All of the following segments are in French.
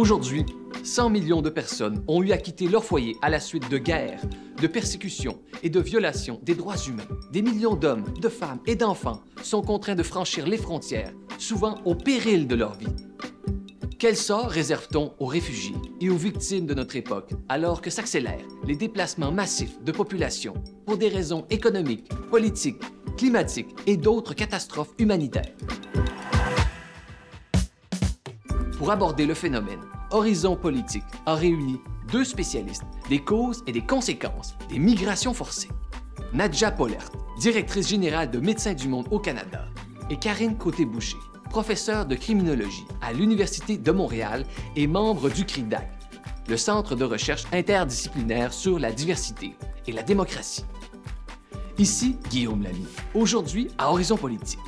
Aujourd'hui, 100 millions de personnes ont eu à quitter leur foyer à la suite de guerres, de persécutions et de violations des droits humains. Des millions d'hommes, de femmes et d'enfants sont contraints de franchir les frontières, souvent au péril de leur vie. Quel sort réserve-t-on aux réfugiés et aux victimes de notre époque alors que s'accélèrent les déplacements massifs de population pour des raisons économiques, politiques, climatiques et d'autres catastrophes humanitaires? Pour aborder le phénomène, Horizon Politique a réuni deux spécialistes des causes et des conséquences des migrations forcées. Nadja Pollert, directrice générale de Médecins du Monde au Canada, et Karine Côté-Boucher, professeure de criminologie à l'Université de Montréal et membre du CRIDAC, le Centre de recherche interdisciplinaire sur la diversité et la démocratie. Ici Guillaume Lamy, aujourd'hui à Horizon Politique,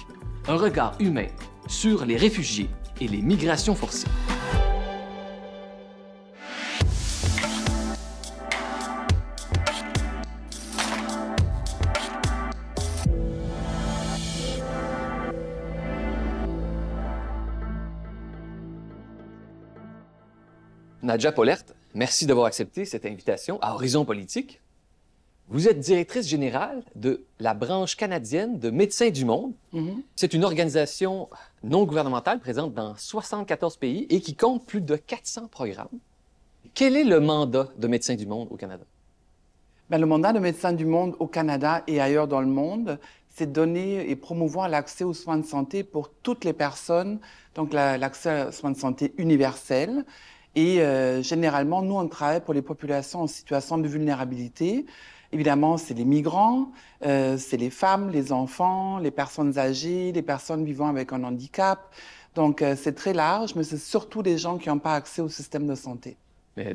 un regard humain sur les réfugiés et les migrations forcées. Nadja Pollert, merci d'avoir accepté cette invitation à Horizon Politique. Vous êtes directrice générale de la branche canadienne de Médecins du Monde. C'est une organisation non gouvernementale présente dans 74 pays et qui compte plus de 400 programmes. Quel est le mandat de Médecins du Monde au Canada? Ben, le mandat de Médecins du Monde au Canada et ailleurs dans le monde, c'est de donner et promouvoir l'accès aux soins de santé pour toutes les personnes, donc la- l'accès aux soins de santé universels. Et euh, généralement, nous, on travaille pour les populations en situation de vulnérabilité. Évidemment, c'est les migrants, euh, c'est les femmes, les enfants, les personnes âgées, les personnes vivant avec un handicap. Donc, euh, c'est très large, mais c'est surtout des gens qui n'ont pas accès au système de santé.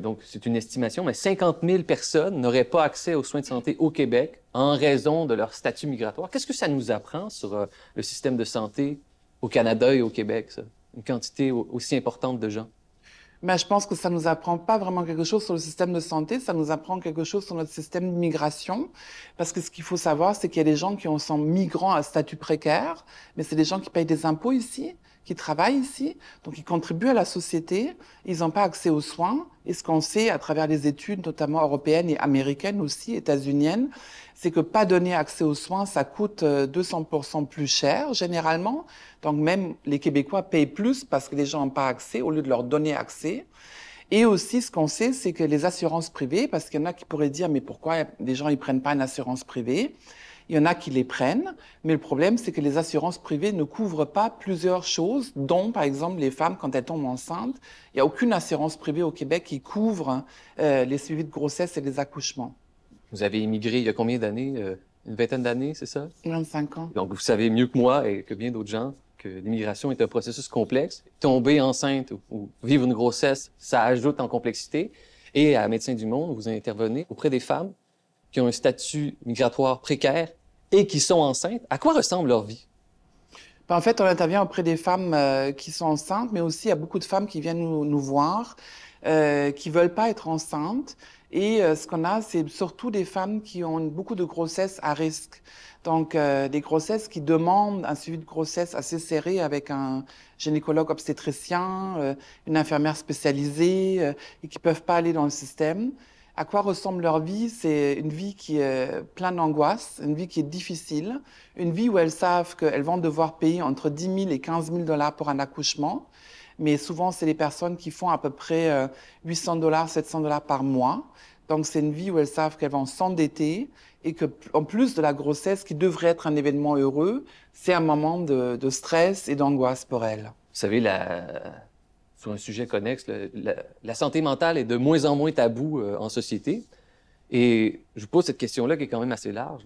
Donc, c'est une estimation, mais 50 000 personnes n'auraient pas accès aux soins de santé au Québec en raison de leur statut migratoire. Qu'est-ce que ça nous apprend sur euh, le système de santé au Canada et au Québec? Une quantité au- aussi importante de gens. Mais je pense que ça nous apprend pas vraiment quelque chose sur le système de santé, ça nous apprend quelque chose sur notre système d'immigration. Parce que ce qu'il faut savoir, c'est qu'il y a des gens qui ont- sont migrants à statut précaire, mais c'est des gens qui payent des impôts ici, qui travaillent ici, donc ils contribuent à la société, ils n'ont pas accès aux soins. Et ce qu'on sait à travers les études, notamment européennes et américaines aussi, états-uniennes, c'est que pas donner accès aux soins, ça coûte euh, 200% plus cher généralement. Donc même les Québécois payent plus parce que les gens n'ont pas accès au lieu de leur donner accès. Et aussi, ce qu'on sait, c'est que les assurances privées, parce qu'il y en a qui pourraient dire, mais pourquoi les gens ils prennent pas une assurance privée? Il y en a qui les prennent, mais le problème, c'est que les assurances privées ne couvrent pas plusieurs choses, dont, par exemple, les femmes, quand elles tombent enceintes, il n'y a aucune assurance privée au Québec qui couvre euh, les suivis de grossesse et les accouchements. Vous avez immigré il y a combien d'années? Euh, Une vingtaine d'années, c'est ça? 25 ans. Donc, vous savez mieux que moi et que bien d'autres gens que l'immigration est un processus complexe. Tomber enceinte ou, ou vivre une grossesse, ça ajoute en complexité. Et à Médecins du Monde, vous intervenez auprès des femmes qui ont un statut migratoire précaire et qui sont enceintes. À quoi ressemble leur vie? Ben, En fait, on intervient auprès des femmes euh, qui sont enceintes, mais aussi a beaucoup de femmes qui viennent nous, voir, euh, qui veulent pas être enceintes. Et euh, ce qu'on a, c'est surtout des femmes qui ont beaucoup de grossesses à risque. Donc, euh, des grossesses qui demandent un suivi de grossesse assez serré avec un gynécologue obstétricien, une infirmière spécialisée, et qui peuvent pas aller dans le système. À quoi ressemble leur vie? C'est une vie qui est pleine d'angoisse, une vie qui est difficile, une vie où elles savent qu'elles vont devoir payer entre 10 000 et 15 000 dollars pour un accouchement. Mais souvent, c'est des personnes qui font à peu près euh, 800 dollars, 700 dollars par mois. Donc, c'est une vie où elles savent qu'elles vont s'endetter et que, en plus de la grossesse, qui devrait être un événement heureux, c'est un moment de, de stress et d'angoisse pour elles. Vous savez, la... sur un sujet connexe, la, santé mentale est de moins en moins tabou euh, en société. Et je vous pose cette question-là qui est quand même assez large.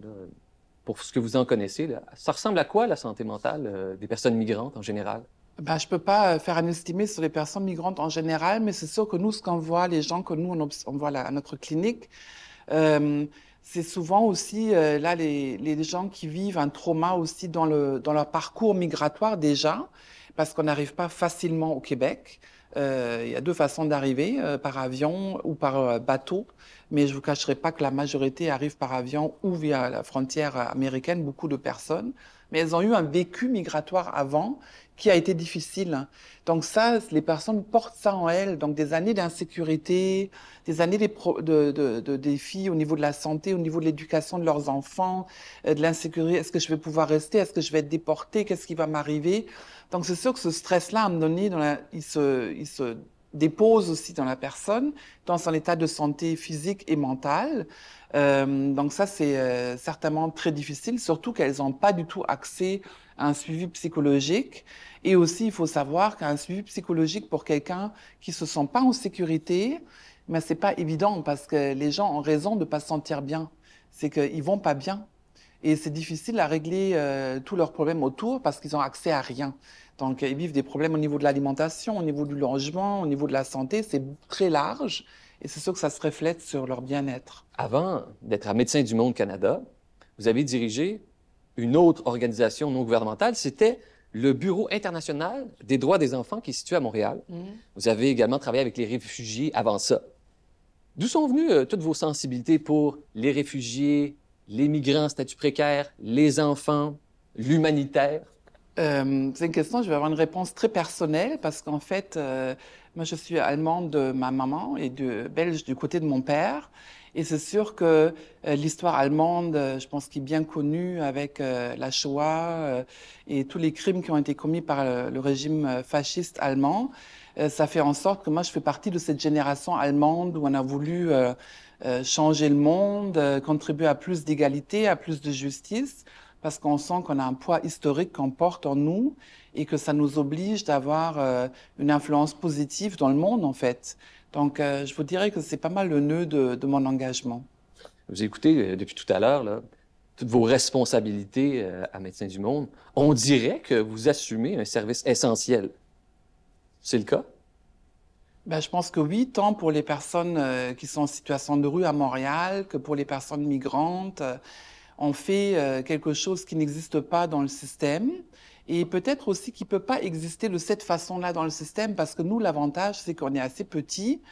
Pour ce que vous en connaissez, ça ressemble à quoi la santé mentale euh, des personnes migrantes en général? Ben, je peux pas euh, faire un estimé sur les personnes migrantes en général, mais c'est sûr que nous, ce qu'on voit, les gens que nous, on, voit à notre clinique, euh, c'est souvent aussi là les, gens qui vivent un trauma aussi dans leur parcours migratoire déjà, parce qu'on n'arrive pas facilement au Québec. il y a deux façons d'arriver, par avion ou par bateau. Mais je ne vous cacherai pas que la majorité arrive par avion ou via la frontière américaine, beaucoup de personnes. Mais elles ont eu un vécu migratoire avant qui a été difficile. Donc ça, les personnes portent ça en elles. Donc des années d'insécurité, des années de, défis au niveau de la santé, au niveau de l'éducation de leurs enfants, euh, de l'insécurité. Est-ce que je vais pouvoir rester? Est-ce que je vais être déporté Qu'est-ce qui va m'arriver? Donc c'est sûr que ce stress-là, à un moment donné, il, se, il se dépose aussi dans la personne, dans son état de santé physique et mentale. Euh, donc ça, c'est euh, certainement très difficile, surtout qu'elles n'ont pas du tout accès à un suivi psychologique. Et aussi, il faut savoir qu'un suivi psychologique pour quelqu'un qui se sent pas en sécurité, mais c'est pas évident parce que les gens ont raison de pas se sentir bien. C'est qu'ils vont pas bien. Et c'est difficile à régler euh, tous leurs problèmes autour parce qu'ils ont accès à rien. Donc, ils vivent des problèmes au niveau de l'alimentation, au niveau du logement, au niveau de la santé. C'est très large. Et c'est sûr que ça se reflète sur leur bien-être. Avant d'être à Médecins du Monde Canada, vous avez dirigé une autre organisation non gouvernementale, c'était le Bureau international des droits des enfants qui est situé à Montréal. Mm. Vous avez également travaillé avec les réfugiés avant ça. D'où sont venues euh, toutes vos sensibilités pour les réfugiés, les migrants en statut précaire, les enfants, l'humanitaire? Euh, c'est une question, je vais avoir une réponse très personnelle parce qu'en fait, euh, moi je suis allemande de ma maman et belge du côté de mon père. Et c'est sûr que euh, l'histoire allemande, je pense qu'il est bien connue avec la Shoah et tous les crimes qui ont été commis par le régime fasciste allemand. ça fait en sorte que moi je fais partie de cette génération allemande où on a voulu changer le monde, contribuer à plus d'égalité, à plus de justice parce qu'on sent qu'on a un poids historique qu'on porte en nous et que ça nous oblige d'avoir euh, une influence positive dans le monde, en fait. Donc, euh, je vous dirais que c'est pas mal le nœud de, mon engagement. Vous écoutez euh, depuis tout à l'heure, toutes vos responsabilités à Médecins du Monde. On dirait que vous assumez un service essentiel. C'est le cas? Ben, je pense que oui, tant pour les personnes qui sont en situation de rue à Montréal que pour les personnes migrantes on fait euh, quelque chose qui n'existe pas dans le système. Et peut-être aussi qui peut pas exister de cette façon-là dans le système parce que nous, l'avantage, c'est qu'on est assez petit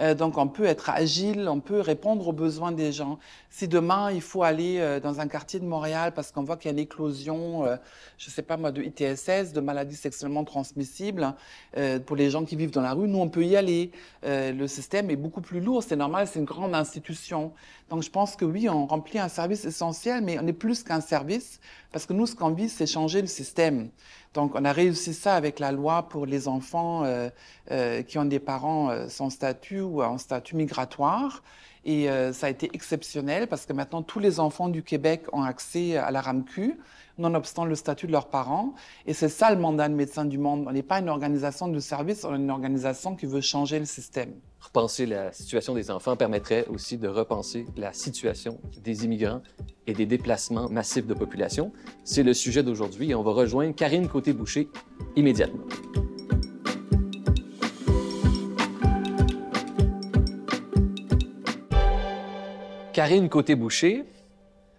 euh, donc, on peut être agile, on peut répondre aux besoins des gens. Si demain, il faut aller euh, dans un quartier de Montréal parce qu'on voit qu'il y a une éclosion, euh, je sais pas moi, de ITSS, de maladies sexuellement transmissibles, pour les gens qui vivent dans la rue, nous, on peut y aller. le système est beaucoup plus lourd, c'est normal, c'est une grande institution. Donc, je pense que oui, on remplit un service essentiel, mais on est plus qu'un service parce que nous, ce qu'on vit, c'est changer le système. Donc, on a réussi ça avec la loi pour les enfants euh, euh, qui ont des parents euh, sans statut ou en statut migratoire. Et ça a été exceptionnel parce que maintenant, tous les enfants du Québec ont accès à la RAMQ, nonobstant le statut de leurs parents. Et c'est ça le mandat de Médecins du Monde. On n'est pas une organisation de service, on est une organisation qui veut changer le système. Repenser la situation des enfants permettrait aussi de repenser la situation des immigrants et des déplacements massifs de population. C'est le sujet d'aujourd'hui et on va rejoindre Karine Côté-Boucher immédiatement. Karine Côté-Boucher,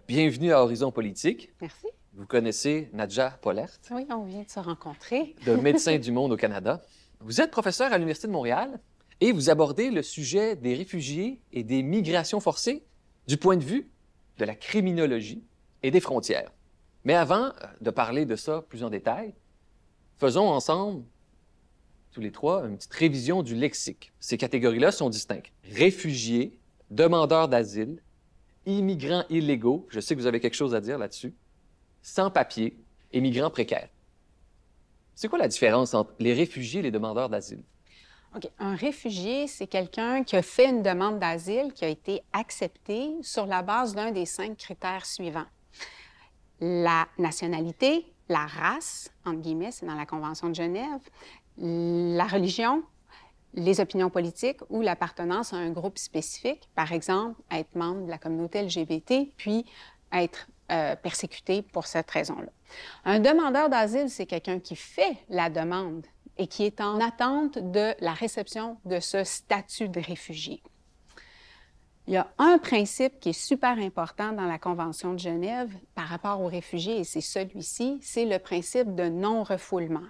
bienvenue à Horizon Politique. Merci. Vous connaissez Nadja Pollert. Oui, on vient de se rencontrer. de Médecins du monde au Canada. Vous êtes professeur à l'Université de Montréal et vous abordez le sujet des réfugiés et des migrations forcées du point de vue de la criminologie et des frontières. Mais avant euh, de parler de ça plus en détail, faisons ensemble, tous les trois, une petite révision du lexique. Ces catégories-là sont distinctes. Réfugiés, demandeurs d'asile, immigrants illégaux, je sais que vous avez quelque chose à dire là-dessus, sans-papiers et migrants précaires. C'est quoi la différence entre les réfugiés et les demandeurs d'asile? OK. Un réfugié, c'est quelqu'un qui a fait une demande d'asile qui a été acceptée sur la base d'un des cinq critères suivants. La nationalité, la race, entre guillemets, c'est dans la Convention de Genève, la religion, les opinions politiques ou l'appartenance à un groupe spécifique, par exemple, être membre de la communauté LGBT, puis être euh, persécuté pour cette raison-là. Un demandeur d'asile, c'est quelqu'un qui fait la demande et qui est en attente de la réception de ce statut de réfugié. Il y a un principe qui est super important dans la Convention de Genève par rapport aux réfugiés, et c'est celui-ci, c'est le principe de non-refoulement.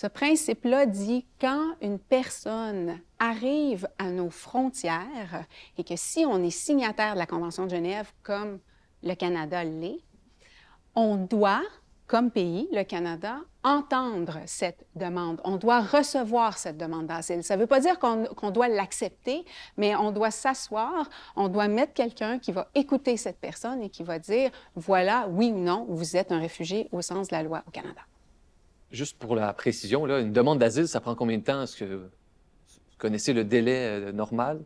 Ce principe-là dit quand une personne arrive à nos frontières et que si on est signataire de la Convention de Genève comme le Canada l'est, on doit, comme pays, le Canada, entendre cette demande. On doit recevoir cette demande d'asile. Ça ne veut pas dire qu'on doit l'accepter, mais on doit s'asseoir, on doit mettre quelqu'un qui va écouter cette personne et qui va dire, voilà, oui ou non, vous êtes un réfugié au sens de la loi au Canada. Juste pour la précision, là, une demande d'asile, ça prend combien de temps? Est-ce que vous connaissez le délai euh, normal?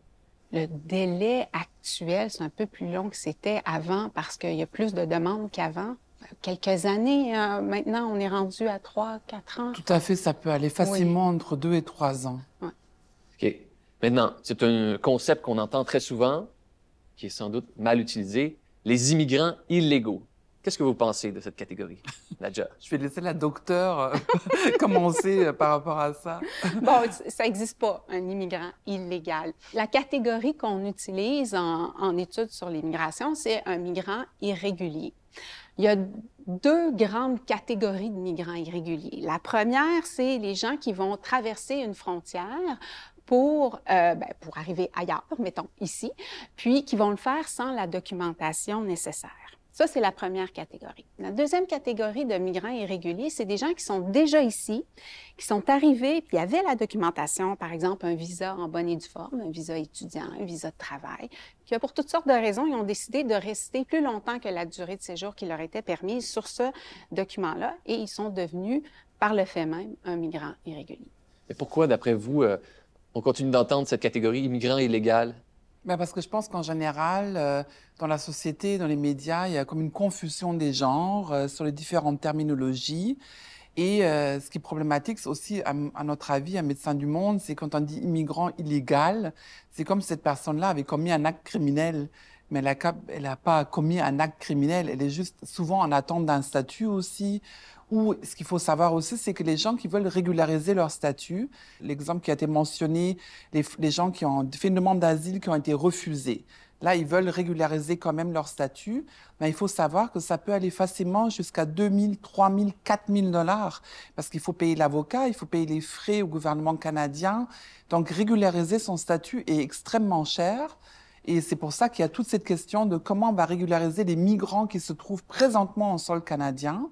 Le délai actuel, c'est un peu plus long que c'était avant parce qu'il y a plus de demandes qu'avant. Quelques années, euh, maintenant, on est rendu à 3, 4 ans. Tout à fait, ça peut aller facilement entre 2 et 3 ans. OK. Maintenant, c'est un concept qu'on entend très souvent, qui est sans doute mal utilisé, les immigrants illégaux. Qu'est-ce que vous pensez de cette catégorie, Nadja? Je vais laisser la docteure euh, commencer euh, par rapport à ça. bon, ça n'existe pas, un immigrant illégal. La catégorie qu'on utilise en, en études sur l'immigration, c'est un migrant irrégulier. Il y a deux grandes catégories de migrants irréguliers. La première, c'est les gens qui vont traverser une frontière pour, euh, ben, pour arriver ailleurs, mettons ici, puis qui vont le faire sans la documentation nécessaire. Ça, c'est la première catégorie. La deuxième catégorie de migrants irréguliers, c'est des gens qui sont déjà ici, qui sont arrivés, puis avaient la documentation, par exemple un visa en bonne et due forme, un visa étudiant, un visa de travail, puis pour toutes sortes de raisons, ils ont décidé de rester plus longtemps que la durée de séjour qui leur était permise sur ce document-là, et ils sont devenus, par le fait même, un migrant irrégulier. Et pourquoi, d'après vous, euh, on continue d'entendre cette catégorie immigrant illégal? Ben parce que je pense qu'en général, euh, dans la société, dans les médias, il y a comme une confusion des genres euh, sur les différentes terminologies. Et euh, ce qui est problématique, c'est aussi, à, notre avis, un médecin du monde, c'est quand on dit immigrant illégal, c'est comme si cette personne-là avait commis un acte criminel. Mais elle n'a pas commis un acte criminel, elle est juste souvent en attente d'un statut aussi, ou ce qu'il faut savoir aussi, c'est que les gens qui veulent régulariser leur statut, l'exemple qui a été mentionné, les, gens qui ont fait une demande d'asile qui ont été refusés. Là, ils veulent régulariser quand même leur statut, mais il faut savoir que ça peut aller facilement jusqu'à 2 000, 3 000, 4 000 dollars, parce qu'il faut payer l'avocat, il faut payer les frais au gouvernement canadien. Donc, régulariser son statut est extrêmement cher. Et c'est pour ça qu'il y a toute cette question de comment on va régulariser les migrants qui se trouvent présentement au sol canadien.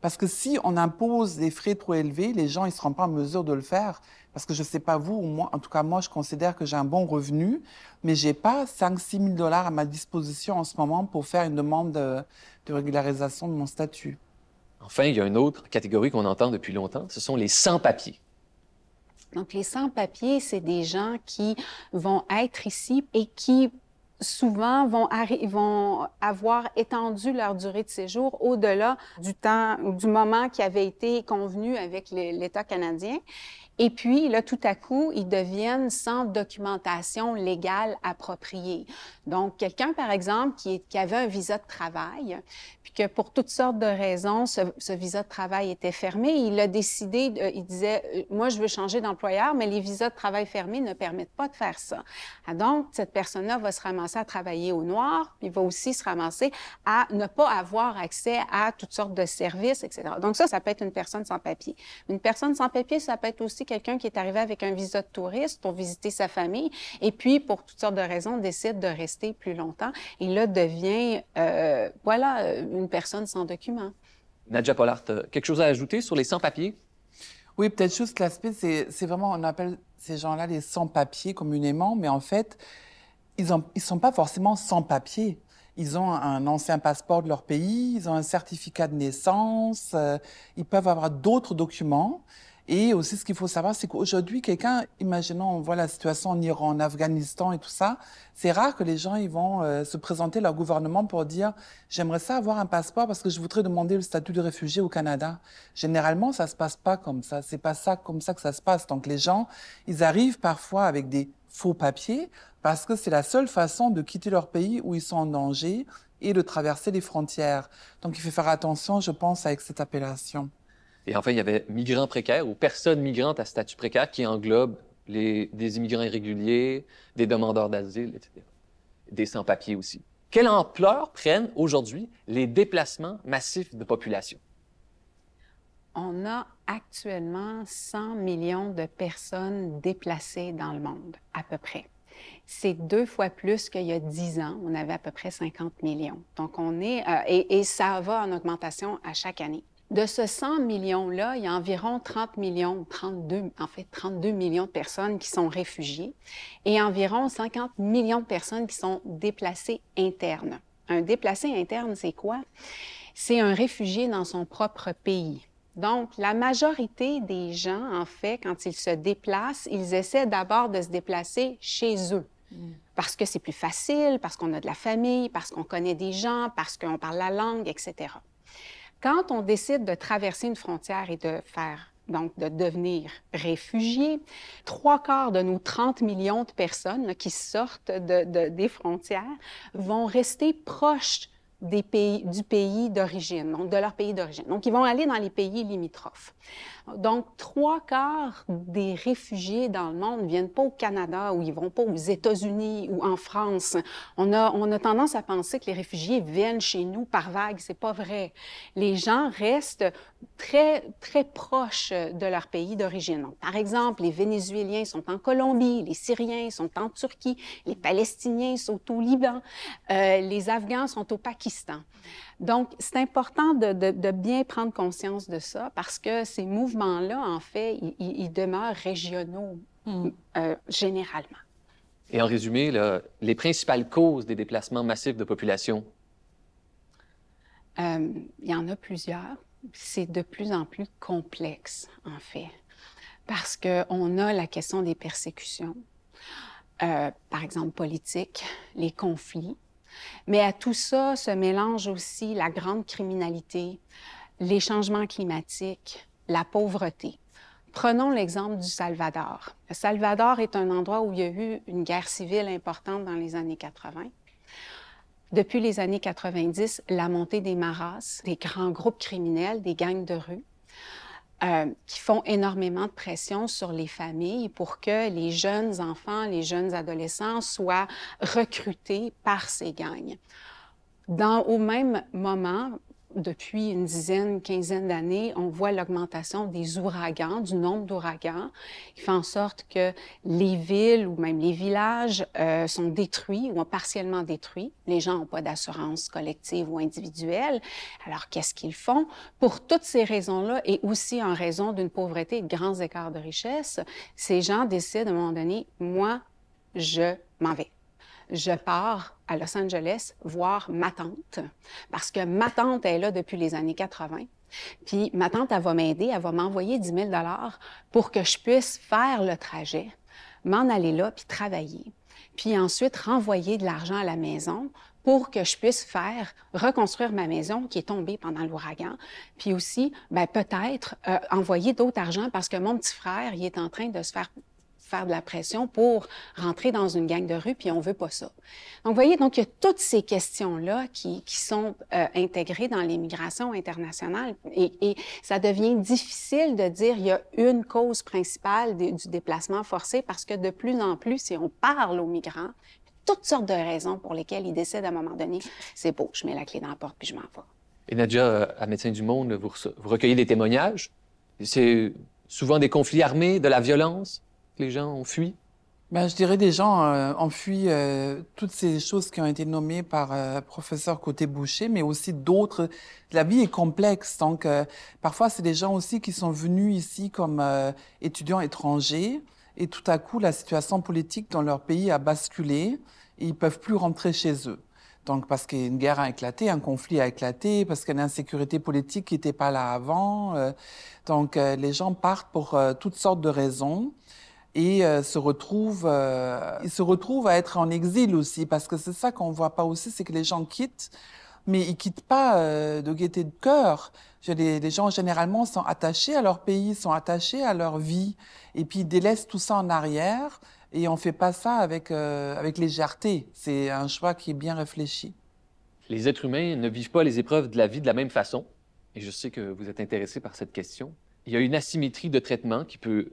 Parce que si on impose des frais trop élevés, les gens ne seront pas en mesure de le faire. Parce que je ne sais pas vous, moi, en tout cas moi, je considère que j'ai un bon revenu, mais j'ai pas 5-6 000 dollars à ma disposition en ce moment pour faire une demande de, de régularisation de mon statut. Enfin, il y a une autre catégorie qu'on entend depuis longtemps, ce sont les sans-papiers. Donc, les sans-papiers, c'est des gens qui vont être ici et qui souvent vont, vont avoir étendu leur durée de séjour au-delà du temps, du moment qui avait été convenu avec l'État canadien. Et puis, là, tout à coup, ils deviennent sans documentation légale appropriée. Donc, quelqu'un, par exemple, qui, avait un visa de travail, puis que pour toutes sortes de raisons, ce, ce visa de travail était fermé, il a décidé, il disait, euh, moi, je veux changer d'employeur, mais les visas de travail fermés ne permettent pas de faire ça. Ah, donc, cette personne-là va se ramasser à travailler au noir, puis va aussi se ramasser à ne pas avoir accès à toutes sortes de services, etc. Donc, ça, ça peut être une personne sans papier. Une personne sans papier, ça peut être aussi quelqu'un qui est arrivé avec un visa de touriste pour visiter sa famille et puis, pour toutes sortes de raisons, décide de rester plus longtemps et là devient, euh, voilà, une personne sans document. Nadja Pollard, quelque chose à ajouter sur les sans-papiers? Oui, peut-être juste l'aspect, c'est vraiment, on appelle ces gens-là les sans-papiers communément, mais en fait, ils ne ils sont pas forcément sans-papiers. Ils ont un ancien passeport de leur pays, ils ont un certificat de naissance, euh, ils peuvent avoir d'autres documents. Et aussi, ce qu'il faut savoir, c'est qu'aujourd'hui, quelqu'un, imaginons, on voit la situation en Iran, en Afghanistan et tout ça, c'est rare que les gens ils vont euh, se présenter leur gouvernement pour dire j'aimerais ça avoir un passeport parce que je voudrais demander le statut de réfugié au Canada. Généralement, ça se passe pas comme ça. C'est pas ça comme ça que ça se passe. Donc les gens, ils arrivent parfois avec des faux papiers parce que c'est la seule façon de quitter leur pays où ils sont en danger et de traverser les frontières. Donc il faut faire attention, je pense, avec cette appellation. Et enfin, il y avait migrants précaires ou personnes migrantes à statut précaire qui englobent les, des immigrants irréguliers, des demandeurs d'asile, etc. Des sans-papiers aussi. Quelle ampleur prennent aujourd'hui les déplacements massifs de population? on a actuellement 100 millions de personnes déplacées dans le monde, à peu près. C'est deux fois plus qu'il y a 10 ans. On avait à peu près 50 millions. Donc, on est, euh, et, ça va en augmentation à chaque année. De ce 100 millions-là, il y a environ 30 millions, 32, en fait 32 millions de personnes qui sont réfugiées et environ 50 millions de personnes qui sont déplacées internes. Un déplacé interne, c'est quoi? C'est un réfugié dans son propre pays. Donc, la majorité des gens, en fait, quand ils se déplacent, ils essaient d'abord de se déplacer chez eux. Mm. Parce que c'est plus facile, parce qu'on a de la famille, parce qu'on connaît des gens, parce qu'on parle la langue, etc. Quand on décide de traverser une frontière et de faire donc de devenir réfugié. Trois quarts de nos 30 millions de personnes qui sortent des frontières vont rester proches du pays d'origine, donc de leur pays d'origine. Donc, ils vont aller dans les pays limitrophes. Donc, trois quarts des réfugiés dans le monde ne viennent pas au Canada ou ils vont pas aux États-Unis ou en France. On a, on a tendance à penser que les réfugiés viennent chez nous par vague. C'est pas vrai. Les gens restent très, très proches de leur pays d'origine. Par exemple, les Vénézuéliens sont en Colombie, les Syriens sont en Turquie, les Palestiniens sont au Liban, euh, les Afghans sont au Pakistan. Donc, c'est important de, bien prendre conscience de ça parce que ces mouvements-là, en fait, ils, demeurent régionaux hmm. euh, généralement. Et en résumé, les principales causes des déplacements massifs de population? Euh, il y en a plusieurs. C'est de plus en plus complexe, en fait, parce qu'on a la question des persécutions, euh, par exemple politiques, les conflits, mais à tout ça se mélange aussi la grande criminalité, les changements climatiques, la pauvreté. Prenons l'exemple du Salvador. Le Salvador est un endroit où il y a eu une guerre civile importante dans les années 80. Depuis les années 90, la montée des maras, des grands groupes criminels, des gangs de rue, euh, qui font énormément de pression sur les familles pour que les jeunes enfants, les jeunes adolescents soient recrutés par ces gangs. Dans, au même moment, depuis une dizaine, quinzaine d'années, on voit l'augmentation des ouragans, du nombre d'ouragans, qui fait en sorte que les villes ou même les villages euh, sont détruits ou partiellement détruits. Les gens n'ont pas d'assurance collective ou individuelle. Alors, qu'est-ce qu'ils font? Pour toutes ces raisons-là et aussi en raison d'une pauvreté et de grands écarts de richesse, ces gens décident à un moment donné, moi, je m'en vais je pars à Los Angeles voir ma tante, parce que ma tante est là depuis les années 80. Puis ma tante, elle va m'aider, elle va m'envoyer 10 000 pour que je puisse faire le trajet, m'en aller là, puis travailler. Puis ensuite, renvoyer de l'argent à la maison pour que je puisse faire reconstruire ma maison qui est tombée pendant l'ouragan. Puis aussi, ben, peut-être euh, envoyer d'autres argent parce que mon petit frère, il est en train de se faire faire de la pression pour rentrer dans une gang de rue, puis on veut pas ça. Donc, vous voyez, donc il y a toutes ces questions-là qui, qui, sont euh, intégrées dans l'immigration internationale et, et, ça devient difficile de dire il y a une cause principale du déplacement forcé parce que de plus en plus, si on parle aux migrants, toutes sortes de raisons pour lesquelles ils décident à un moment donné, c'est beau, je mets la clé dans la porte puis je m'en vais. Et Nadia, à Médecins du Monde, vous recueillez des témoignages. C'est souvent des conflits armés, de la violence? Les gens ont fui? Ben, je dirais des gens euh, ont fui euh, toutes ces choses qui ont été nommées par euh, professeur Côté Boucher, mais aussi d'autres. La vie est complexe, donc euh, parfois c'est des gens aussi qui sont venus ici comme étudiants étrangers, et tout à coup la situation politique dans leur pays a basculé, et ils peuvent plus rentrer chez eux. Donc parce qu'une guerre a éclaté, un conflit a éclaté, parce qu'il y a une insécurité politique qui n'était pas là avant. donc les gens partent pour toutes sortes de raisons et euh, se retrouve, euh, il se retrouve à être en exil aussi, parce que c'est ça qu'on voit pas aussi, c'est que les gens quittent, mais ils quittent pas euh, de gaieté de cœur. Les, les, gens généralement sont attachés à leur pays, sont attachés à leur vie, et puis ils délaissent tout ça en arrière, et on fait pas ça avec euh, avec légèreté. C'est un choix qui est bien réfléchi. Les êtres humains ne vivent pas les épreuves de la vie de la même façon, et je sais que vous êtes intéressé par cette question. Il y a une asymétrie de traitement qui peut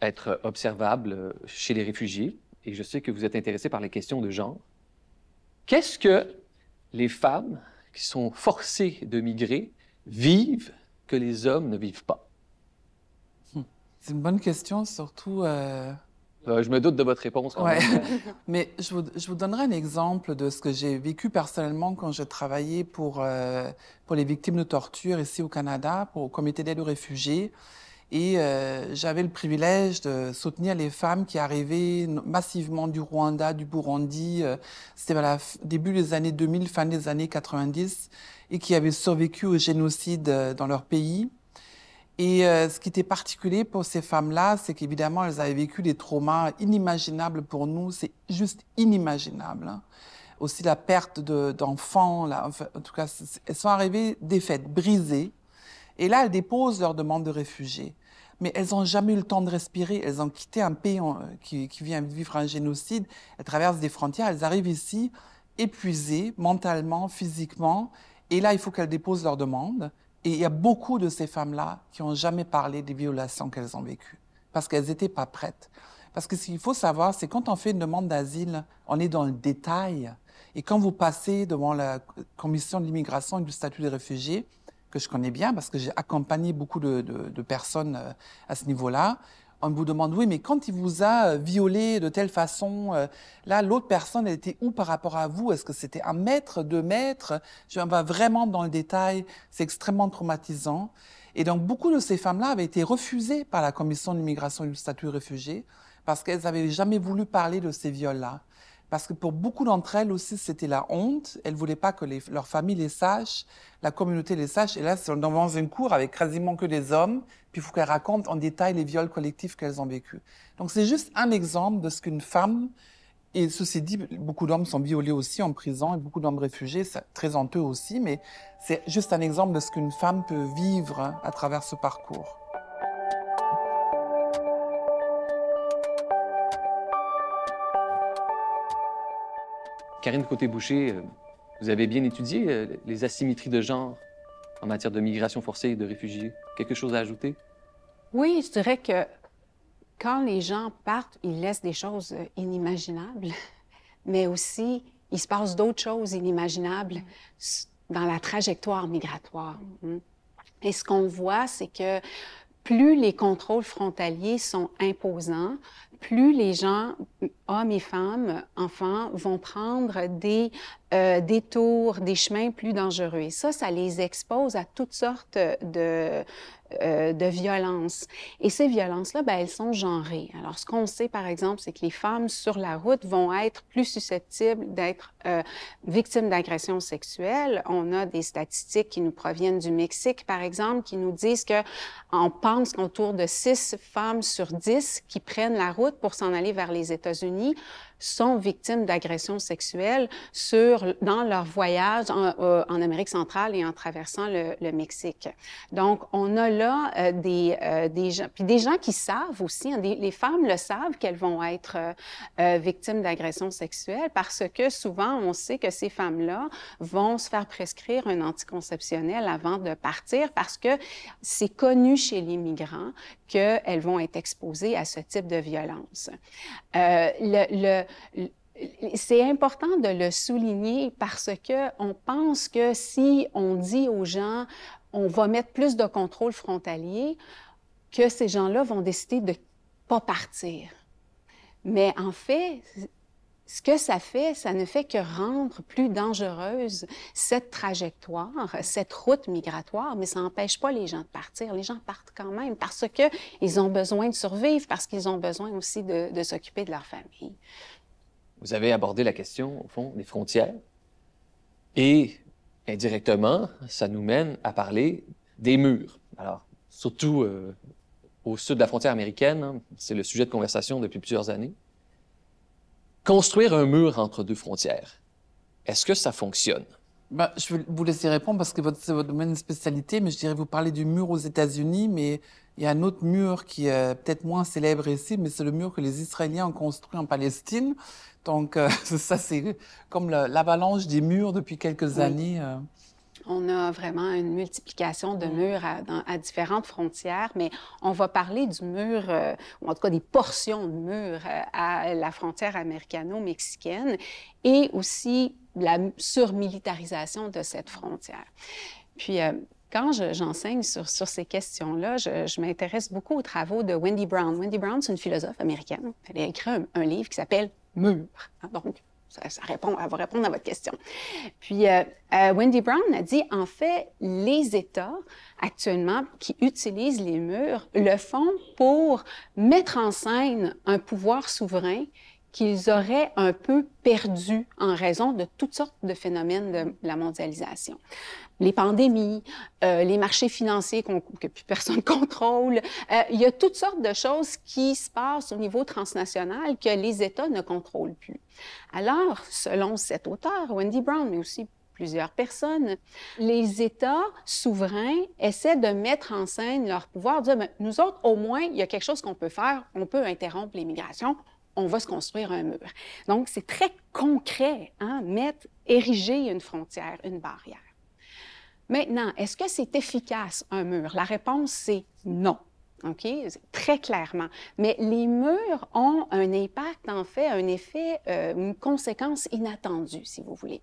être observable euh, chez les réfugiés, et je sais que vous êtes intéressé par les questions de genre. Qu'est-ce que les femmes qui sont forcées de migrer vivent que les hommes ne vivent pas? C'est une bonne question, surtout. Euh, euh, je me doute de votre réponse. Quand ouais. Mais je vous, je vous, donnerai un exemple de ce que j'ai vécu personnellement quand j'ai travaillé pour, euh, pour les victimes de torture ici au Canada, pour, au Comité d'aide aux réfugiés. Et euh, j'avais le privilège de soutenir les femmes qui arrivaient massivement du Rwanda, du Burundi. Euh, C'était au début des années 2000, fin des années 90, et qui avaient survécu au génocide euh, dans leur pays. Et euh, ce qui était particulier pour ces femmes-là, c'est qu'évidemment, elles avaient vécu des traumas inimaginables pour nous. C'est juste inimaginable. Hein. Aussi la perte d'enfants, en tout cas, elles sont arrivées défaites, brisées. Et là, elles déposent leur demande de réfugiés. Mais elles n'ont jamais eu le temps de respirer. Elles ont quitté un pays qui, qui vient vivre un génocide. Elles traversent des frontières. Elles arrivent ici épuisées mentalement, physiquement. Et là, il faut qu'elles déposent leur demande. Et il y a beaucoup de ces femmes-là qui n'ont jamais parlé des violations qu'elles ont vécues parce qu'elles n'étaient pas prêtes. Parce que ce qu'il faut savoir, c'est quand on fait une demande d'asile, on est dans le détail. Et quand vous passez devant la commission de l'immigration et du statut de réfugié, que je connais bien parce que j'ai accompagné beaucoup de, de, personnes euh, à ce niveau-là. On vous demande, oui, mais quand il vous a euh, violé de telle façon, euh, là, l'autre personne, elle était où par rapport à vous? Est-ce que c'était un mètre, deux mètres Je vais vraiment dans le détail. C'est extrêmement traumatisant. Et donc, beaucoup de ces femmes-là avaient été refusées par la Commission de l'immigration et du statut de réfugié parce qu'elles n'avaient jamais voulu parler de ces viols-là. Parce que pour beaucoup d'entre elles aussi, c'était la honte. Elles ne voulaient pas que leur famille les sache, la communauté les sache. Et là, c'est dans une cour avec quasiment que des hommes. Puis il faut qu'elles racontent en détail les viols collectifs qu'elles ont vécus. Donc c'est juste un exemple de ce qu'une femme, et ceci dit, beaucoup d'hommes sont violés aussi en prison et beaucoup d'hommes réfugiés, c'est très honteux aussi, mais c'est juste un exemple de ce qu'une femme peut vivre à travers ce parcours. Karine Côté-Boucher, euh, vous avez bien étudié euh, les asymétries de genre en matière de migration forcée et de réfugiés. Quelque chose à ajouter? Oui, je dirais que quand les gens partent, ils laissent des choses euh, inimaginables, mais aussi il se passe d'autres choses inimaginables dans la trajectoire migratoire. Mm. Et ce qu'on voit, c'est que plus les contrôles frontaliers sont imposants, plus les gens, hommes et femmes, enfants, vont prendre des euh, détours, des chemins plus dangereux. Et ça, ça les expose à toutes sortes de, euh, de violences. Et ces violences-là, ben, elles sont genrées. Alors, ce qu'on sait, par exemple, c'est que les femmes sur la route vont être plus susceptibles d'être euh, victimes d'agressions sexuelles. On a des statistiques qui nous proviennent du Mexique, par exemple, qui nous disent que on pense qu'autour de six femmes sur dix qui prennent la route pour s'en aller vers les États-Unis sont victimes d'agressions sexuelles sur, dans leur voyage en, euh, Amérique centrale et en traversant le, Mexique. Donc, on a là euh, des, euh, des gens, puis des gens qui savent aussi, hein, les femmes le savent qu'elles vont être victimes d'agressions sexuelles parce que souvent, on sait que ces femmes-là vont se faire prescrire un anticonceptionnel avant de partir parce que c'est connu chez les migrants qu'elles vont être exposées à ce type de violence. Le, le, c'est important de le souligner parce que on pense que si on dit aux gens on va mettre plus de contrôle frontalier, que ces gens-là vont décider de pas partir. Mais en fait, ce que ça fait, ça ne fait que rendre plus dangereuse cette trajectoire, cette route migratoire, mais ça n'empêche pas les gens de partir. Les gens partent quand même parce qu'ils ont besoin de survivre, parce qu'ils ont besoin aussi de s'occuper de leur famille. Vous avez abordé la question, au fond, des frontières. Et indirectement, ça nous mène à parler des murs. Alors, surtout euh, au sud de la frontière américaine, hein, c'est le sujet de conversation depuis plusieurs années. Construire un mur entre deux frontières, est-ce que ça fonctionne? Ben, je vais vous laisser répondre parce que c'est votre domaine de spécialité, mais je dirais vous parlez du mur aux États-Unis, mais il y a un autre mur qui est peut-être moins célèbre ici, mais c'est le mur que les Israéliens ont construit en Palestine. Donc euh, ça, c'est comme l'avalanche des murs depuis quelques années. Euh. On a vraiment une multiplication de murs à, différentes frontières, mais on va parler du mur, euh, ou en tout cas des portions de murs euh, à la frontière américano-mexicaine et aussi la surmilitarisation de cette frontière. Puis, euh, quand j'enseigne sur, sur, ces questions-là, je, je m'intéresse beaucoup aux travaux de Wendy Brown. Wendy Brown, c'est une philosophe américaine. Elle a écrit un, livre qui s'appelle Mur. Donc, ça, répond, elle va répondre à votre question. Puis, euh, euh, Wendy Brown a dit, en fait, les États actuellement qui utilisent les murs le font pour mettre en scène un pouvoir souverain qu'ils auraient un peu perdu en raison de toutes sortes de phénomènes de la mondialisation. Les pandémies, euh, les marchés financiers que plus personne contrôle, euh, il y a toutes sortes de choses qui se passent au niveau transnational que les États ne contrôlent plus. Alors, selon cet auteur, Wendy Brown, mais aussi plusieurs personnes, les États souverains essaient de mettre en scène leur pouvoir, dire, ben, nous autres, au moins, il y a quelque chose qu'on peut faire, on peut interrompre l'immigration, on va se construire un mur. Donc, c'est très concret, hein, mettre, ériger une frontière, une barrière. Maintenant, est-ce que c'est efficace, un mur? La réponse, c'est non. OK? Très clairement. Mais les murs ont un impact, en fait, un effet, euh, une conséquence inattendue, si vous voulez.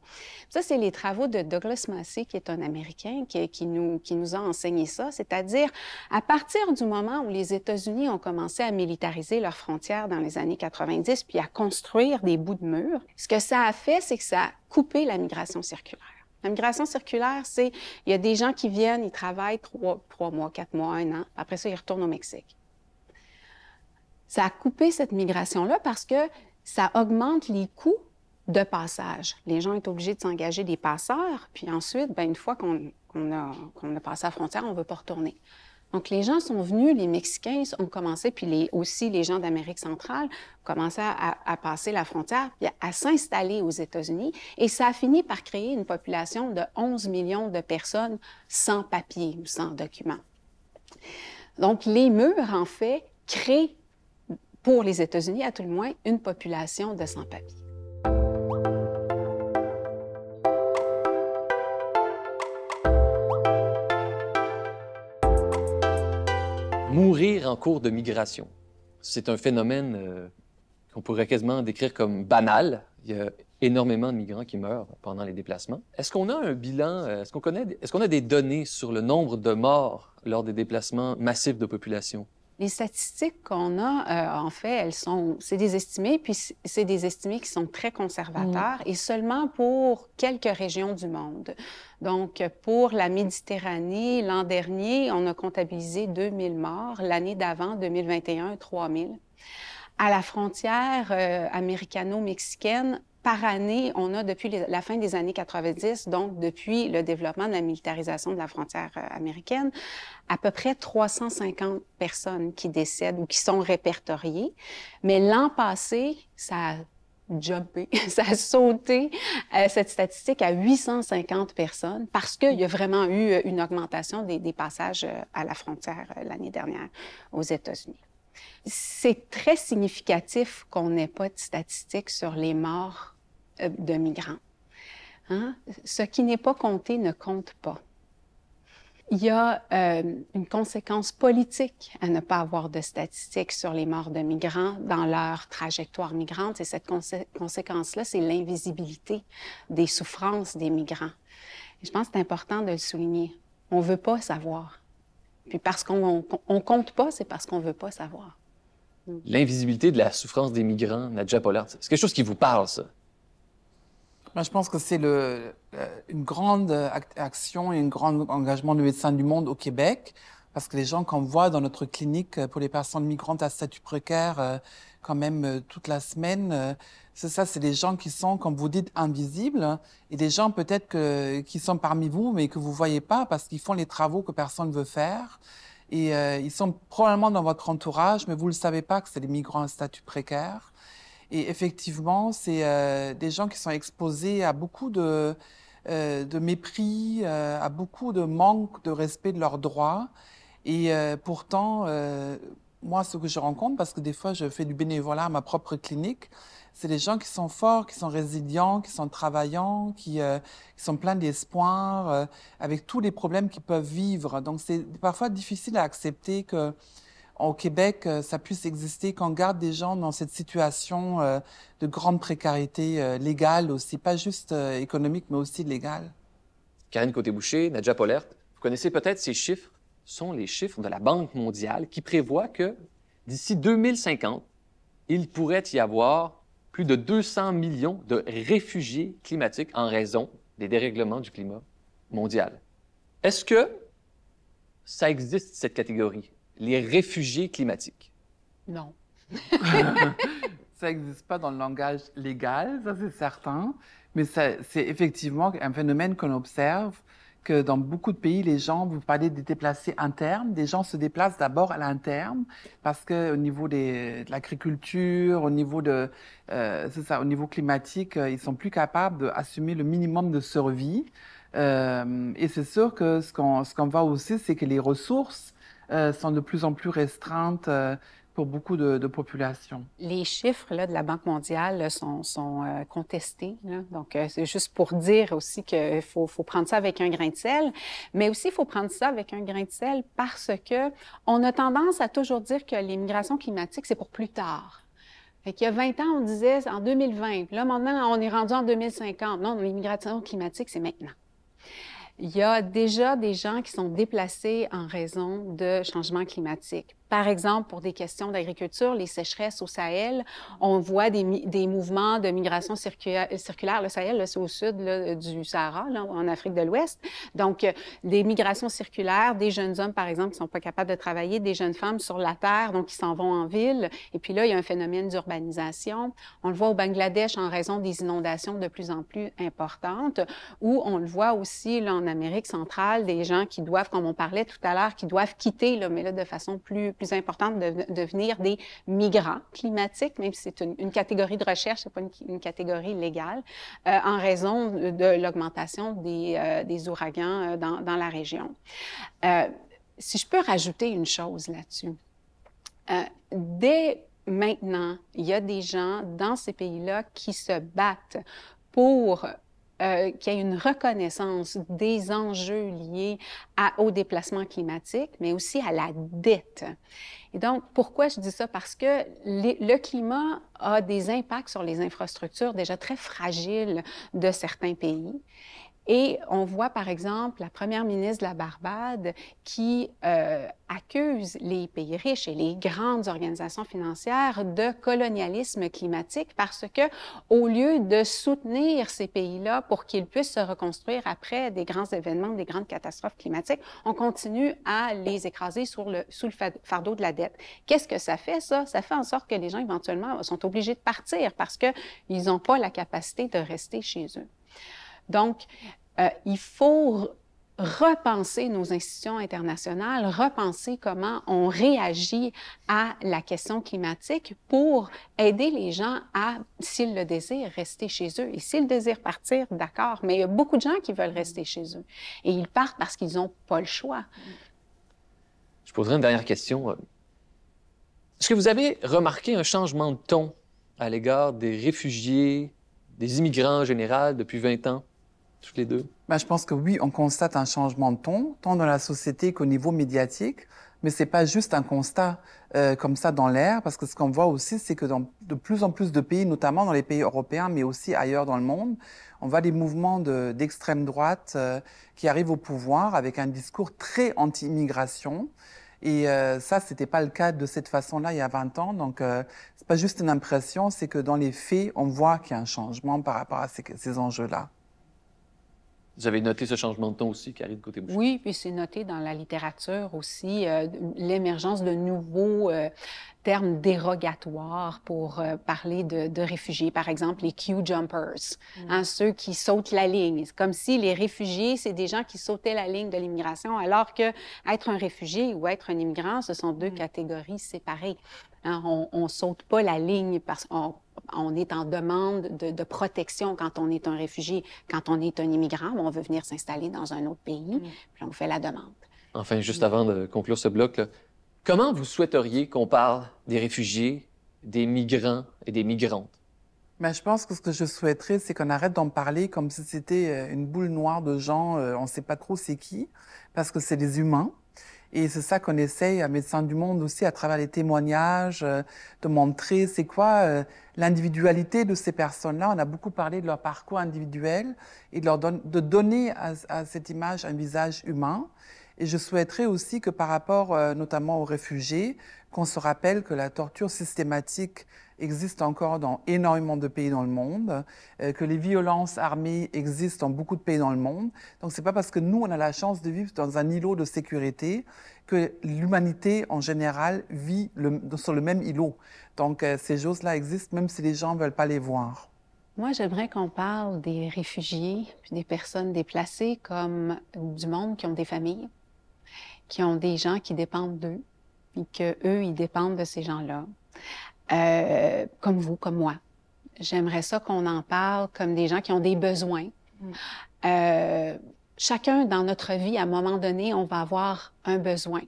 Ça, c'est les travaux de Douglas Massey, qui est un Américain, qui, nous a enseigné ça. C'est-à-dire, à partir du moment où les États-Unis ont commencé à militariser leurs frontières dans les années 90, puis à construire des bouts de murs, ce que ça a fait, c'est que ça a coupé la migration circulaire. La migration circulaire, c'est il y a des gens qui viennent, ils travaillent trois, mois, quatre mois, un an. Après ça, ils retournent au Mexique. Ça a coupé cette migration-là parce que ça augmente les coûts de passage. Les gens sont obligés de s'engager des passeurs, puis ensuite, bien, une fois qu'on a, qu'on a passé la frontière, on ne veut pas retourner. Donc, les gens sont venus, les Mexicains ont commencé, puis aussi les gens d'Amérique centrale ont commencé à, passer la frontière, puis à, s'installer aux États-Unis. Et ça a fini par créer une population de 11 millions de personnes sans papier ou sans documents. Donc, les murs, en fait, créent, pour les États-Unis à tout le moins, une population de sans-papiers. Mourir en cours de migration. C'est un phénomène euh, qu'on pourrait quasiment décrire comme banal. Il y a énormément de migrants qui meurent pendant les déplacements. Est-ce qu'on a un bilan, euh, est-ce qu'on connaît, est-ce qu'on a des données sur le nombre de morts lors des déplacements massifs de population? Les statistiques qu'on a, euh, en fait, elles sont, c'est des estimés, puis c'est des estimés qui sont très conservateurs mm. et seulement pour quelques régions du monde. Donc, pour la Méditerranée, l'an dernier, on a comptabilisé 2000 morts. L'année d'avant, 2021, 3000. À la frontière euh, américano-mexicaine, par année, on a depuis la fin des années 90, donc depuis le développement de la militarisation de la frontière euh, américaine, à peu près 350 personnes qui décèdent ou qui sont répertoriées. Mais l'an passé, ça a jumpé, ça a sauté euh, cette statistique à 850 personnes parce qu'il y a vraiment eu euh, une augmentation des, des passages à la frontière l'année dernière aux États-Unis. C'est très significatif qu'on n'ait pas de statistiques sur les morts de migrants. Hein? Ce qui n'est pas compté ne compte pas. Il y a euh, une conséquence politique à ne pas avoir de statistiques sur les morts de migrants dans leur trajectoire migrante. Et cette conséquence-là, c'est l'invisibilité des souffrances des migrants. Et je pense que c'est important de le souligner. On ne veut pas savoir. Puis parce qu'on ne compte pas, c'est parce qu'on ne veut pas savoir. L'invisibilité de la souffrance des migrants, Nadja Pollard, c'est quelque chose qui vous parle, ça? Moi, je pense que c'est le, euh, une grande action et un grand engagement de médecins du monde au Québec, parce que les gens qu'on voit dans notre clinique euh, pour les personnes migrantes à statut précaire, euh, quand même toute la semaine, c'est ça, c'est des gens qui sont, comme vous dites, invisibles, et des gens peut-être que, qui sont parmi vous, mais que vous voyez pas parce qu'ils font les travaux que personne ne veut faire. Et ils sont probablement dans votre entourage, mais vous ne le savez pas que c'est des migrants à statut précaire. Et effectivement, c'est euh, des gens qui sont exposés à beaucoup de, euh, mépris, euh, à beaucoup de manque de respect de leurs droits. Et pourtant, moi, ce que je rencontre, parce que des fois, je fais du bénévolat à ma propre clinique, c'est des gens qui sont forts, qui sont résilients, qui sont travaillants, qui, qui sont pleins d'espoir, avec tous les problèmes qu'ils peuvent vivre. Donc, c'est parfois difficile à accepter que au Québec, euh, ça puisse exister, qu'on garde des gens dans cette situation euh, de grande précarité euh, légale aussi, pas juste économique, mais aussi légale. Karine Côté-Boucher, Nadja Polert, vous connaissez peut-être ces chiffres, sont les chiffres de la Banque mondiale qui prévoit que d'ici 2050, il pourrait y avoir plus de 200 millions de réfugiés climatiques en raison des dérèglements du climat mondial. Est-ce que ça existe, cette catégorie, les réfugiés climatiques? Non. ça n'existe pas dans le langage légal, ça c'est certain, mais c'est effectivement un phénomène qu'on observe que dans beaucoup de pays, les gens, vous parlez des déplacés internes, des gens se déplacent d'abord à l'interne parce que au niveau des, de l'agriculture, au niveau de, euh, c'est ça, au niveau climatique, euh, ils sont plus capables d'assumer le minimum de survie. Euh, et c'est sûr que ce qu'on ce qu'on voit aussi, c'est que les ressources euh, sont de plus en plus restreintes euh, pour beaucoup de, populations. Les chiffres là, de la Banque mondiale sont, euh, contestés. Donc, c'est juste pour dire aussi qu'il faut, faut, prendre ça avec un grain de sel, mais aussi il faut prendre ça avec un grain de sel parce que on a tendance à toujours dire que l'immigration climatique, c'est pour plus tard. Fait qu'il y a 20 ans, on disait en 2020. Là, maintenant, on est rendu en 2050. Non, l'immigration climatique, c'est maintenant. Il y a déjà des gens qui sont déplacés en raison de changements climatiques. Par exemple, pour des questions d'agriculture, les sécheresses au Sahel, on voit des, mouvements de migration circulaire. circulaire. Le Sahel, c'est au sud là, du Sahara, là, en Afrique de l'Ouest. Donc, euh, des migrations circulaires, des jeunes hommes, par exemple, qui sont pas capables de travailler, des jeunes femmes sur la terre, donc qui s'en vont en ville. Et puis là, il y a un phénomène d'urbanisation. On le voit au Bangladesh en raison des inondations de plus en plus importantes, ou on le voit aussi là, en Amérique centrale, des gens qui doivent, comme on parlait tout à l'heure, qui doivent quitter, là, mais là, de façon plus plus importante de devenir des migrants climatiques, même si c'est une, catégorie de recherche, c'est pas une, catégorie légale, euh, en raison de l'augmentation des, euh, des, ouragans euh, dans, dans, la région. Si je peux rajouter une chose là-dessus, dès maintenant, il y a des gens dans ces pays-là qui se battent pour euh, qu'il y ait une reconnaissance des enjeux liés à, au déplacement climatique, mais aussi à la dette. Et donc, pourquoi je dis ça? Parce que le climat a des impacts sur les infrastructures déjà très fragiles de certains pays. Et on voit, par exemple, la première ministre de la Barbade qui euh, accuse les pays riches et les grandes organisations financières de colonialisme climatique parce que, au lieu de soutenir ces pays-là pour qu'ils puissent se reconstruire après des grands événements, des grandes catastrophes climatiques, on continue à les écraser sur le, sous le fardeau de la dette. Qu'est-ce que ça fait, ça? Ça fait en sorte que les gens, éventuellement, sont obligés de partir parce qu'ils n'ont pas la capacité de rester chez eux. Donc, euh, il faut repenser nos institutions internationales, repenser comment on réagit à la question climatique pour aider les gens à, s'ils le désirent, rester chez eux. Et s'ils désirent partir, d'accord, mais il y a beaucoup de gens qui veulent rester chez eux. Et ils partent parce qu'ils n'ont pas le choix. Je poserai une dernière question. Est-ce que vous avez remarqué un changement de ton à l'égard des réfugiés, des immigrants en général depuis 20 ans? Ben, je pense que oui, on constate un changement de ton, tant dans la société qu'au niveau médiatique. Mais c'est pas juste un constat euh, comme ça dans l'air, parce que ce qu'on voit aussi, c'est que dans de plus en plus de pays, notamment dans les pays européens, mais aussi ailleurs dans le monde, on voit des mouvements d'extrême de, droite euh, qui arrivent au pouvoir avec un discours très anti-immigration. Et euh, ça, c'était pas le cas de cette façon-là il y a 20 ans. Donc, euh, c'est pas juste une impression, c'est que dans les faits, on voit qu'il y a un changement par rapport à ces enjeux-là. Vous avez noté ce changement de ton aussi, Carrie de côté Boucher? Oui, puis c'est noté dans la littérature aussi, euh, l'émergence de nouveaux euh, termes dérogatoires pour euh, parler de, de, réfugiés. Par exemple, les Q-jumpers, mm. hein, ceux qui sautent la ligne. C'est comme si les réfugiés, c'est des gens qui sautaient la ligne de l'immigration, alors que être un réfugié ou être un immigrant, ce sont deux mm. catégories séparées. Hein, on ne saute pas la ligne parce qu'on on est en demande de, de, protection quand on est un réfugié. Quand on est un immigrant, on veut venir s'installer dans un autre pays, mm. puis on fait la demande. Enfin, juste avant de conclure ce bloc, là, comment vous souhaiteriez qu'on parle des réfugiés, des migrants et des migrantes? Mais je pense que ce que je souhaiterais, c'est qu'on arrête d'en parler comme si c'était une boule noire de gens, euh, on ne sait pas trop c'est qui, parce que c'est des humains. Et c'est ça qu'on essaye à Médecins du Monde aussi, à travers les témoignages, euh, de montrer c'est quoi euh, l'individualité de ces personnes-là. On a beaucoup parlé de leur parcours individuel et de, donner à, cette image un visage humain. Et je souhaiterais aussi que par rapport euh, notamment aux réfugiés, qu'on se rappelle que la torture systématique existe encore dans énormément de pays dans le monde, euh, que les violences armées existent dans beaucoup de pays dans le monde. Donc c'est pas parce que nous on a la chance de vivre dans un îlot de sécurité que l'humanité en général vit sur le même îlot. Donc euh, ces choses-là existent même si les gens veulent pas les voir. Moi, j'aimerais qu'on parle des réfugiés, puis des personnes déplacées comme du monde qui ont des familles, qui ont des gens qui dépendent d'eux, et que eux, ils dépendent de ces gens-là. Euh, comme vous, comme moi. J'aimerais ça qu'on en parle comme des gens qui ont des besoins. Mm. Euh, chacun dans notre vie, à un moment donné, on va avoir un besoin.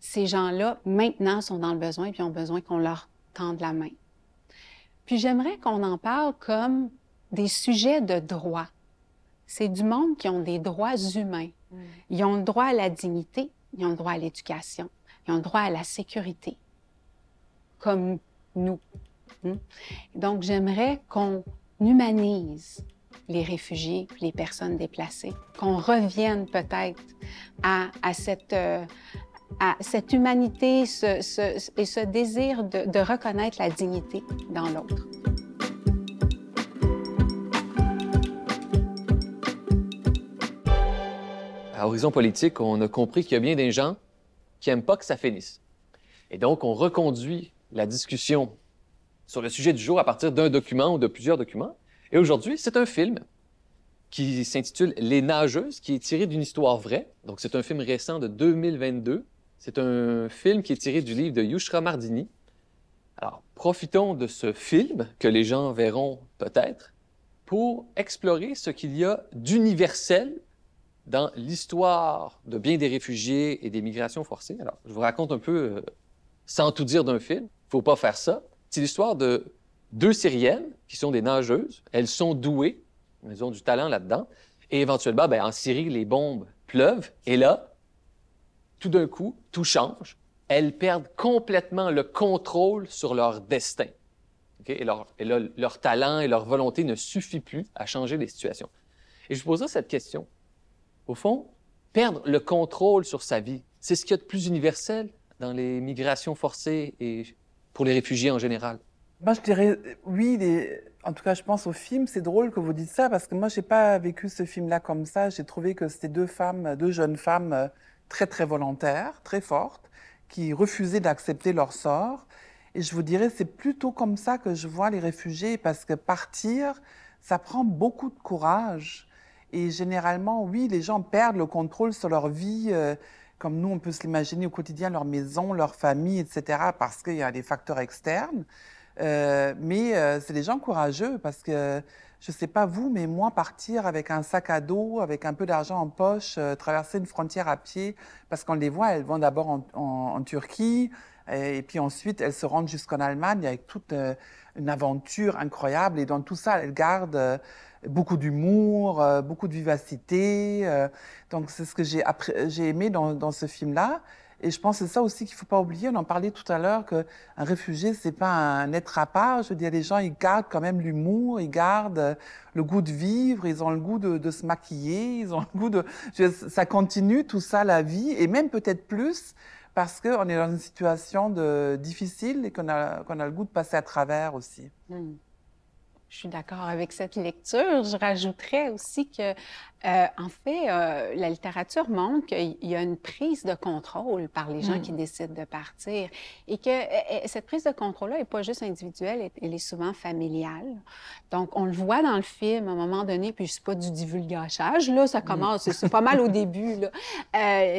Ces gens-là, maintenant, sont dans le besoin puis ont besoin qu'on leur tende la main. Puis j'aimerais qu'on en parle comme des sujets de droit. C'est du monde qui ont des droits humains. Mm. Ils ont le droit à la dignité, ils ont le droit à l'éducation, ils ont le droit à la sécurité. Comme nous. Hmm? Donc, j'aimerais qu'on humanise les réfugiés, les personnes déplacées, qu'on revienne peut-être à, cette, euh, à cette humanité et ce désir de, de reconnaître la dignité dans l'autre. À Horizon Politique, on a compris qu'il y a bien des gens qui n'aiment pas que ça finisse. Et donc, on reconduit la discussion sur le sujet du jour à partir d'un document ou de plusieurs documents. Et aujourd'hui, c'est un film qui s'intitule Les Nageuses, qui est tiré d'une histoire vraie. Donc, c'est un film récent de 2022. C'est un film qui est tiré du livre de Yushra Mardini. Alors, profitons de ce film que les gens verront peut-être pour explorer ce qu'il y a d'universel dans l'histoire de bien des réfugiés et des migrations forcées. Alors, je vous raconte un peu, euh, sans tout dire d'un film, faut pas faire ça. C'est l'histoire de deux Syriennes qui sont des nageuses. Elles sont douées, elles ont du talent là-dedans. Et éventuellement, ben, en Syrie, les bombes pleuvent. Et là, tout d'un coup, tout change. Elles perdent complètement le contrôle sur leur destin. Et, leur, là, leur talent et leur volonté ne suffit plus à changer les situations. Et je poserai cette question. Au fond, perdre le contrôle sur sa vie, c'est ce qu'il y a de plus universel dans les migrations forcées et pour les réfugiés en général? Moi, je dirais oui. En tout cas, je pense au film. C'est drôle que vous dites ça parce que moi, j'ai pas vécu ce film-là comme ça. J'ai trouvé que c'était deux femmes, deux jeunes femmes euh, très très volontaires, très fortes, qui refusaient d'accepter leur sort. Et je vous dirais, c'est plutôt comme ça que je vois les réfugiés parce que partir, ça prend beaucoup de courage. Et généralement, oui, les gens perdent le contrôle sur leur vie. Comme nous, on peut se l'imaginer au quotidien, leur maison, leur famille, etc., parce qu'il y a des facteurs externes. Euh, mais euh, c'est des gens courageux parce que, je ne sais pas vous, mais moi, partir avec un sac à dos, avec un peu d'argent en poche, euh, traverser une frontière à pied, parce qu'on les voit, elles vont d'abord en, Turquie, et, puis ensuite elles se rendent jusqu'en Allemagne avec toute une aventure incroyable. Et dans tout ça, elles gardent beaucoup d'humour, euh, beaucoup de vivacité. Euh, donc c'est ce que j'ai j'ai aimé dans, ce film-là. Et je pense que c'est ça aussi qu'il faut pas oublier. On en parlait tout à l'heure qu'un réfugié c'est pas un être à part. Je veux dire, les gens ils gardent quand même l'humour, ils gardent le goût de vivre, ils ont le goût de, se maquiller, ils ont le goût de. ça continue tout ça la vie et même peut-être plus parce qu'on est dans une situation difficile et qu'on a, qu'on a le goût de passer à travers aussi. Mmh. Je suis d'accord avec cette lecture. Je rajouterais aussi que euh, en fait, euh, la littérature montre qu'il y a une prise de contrôle par les gens hmm. qui décident de partir et que euh, cette prise de contrôle-là n'est pas juste individuelle, elle est souvent familiale. Donc, on le voit dans le film à un moment donné, puis c'est pas du divulgachage, là, ça hmm. commence, c'est pas mal au début. Là.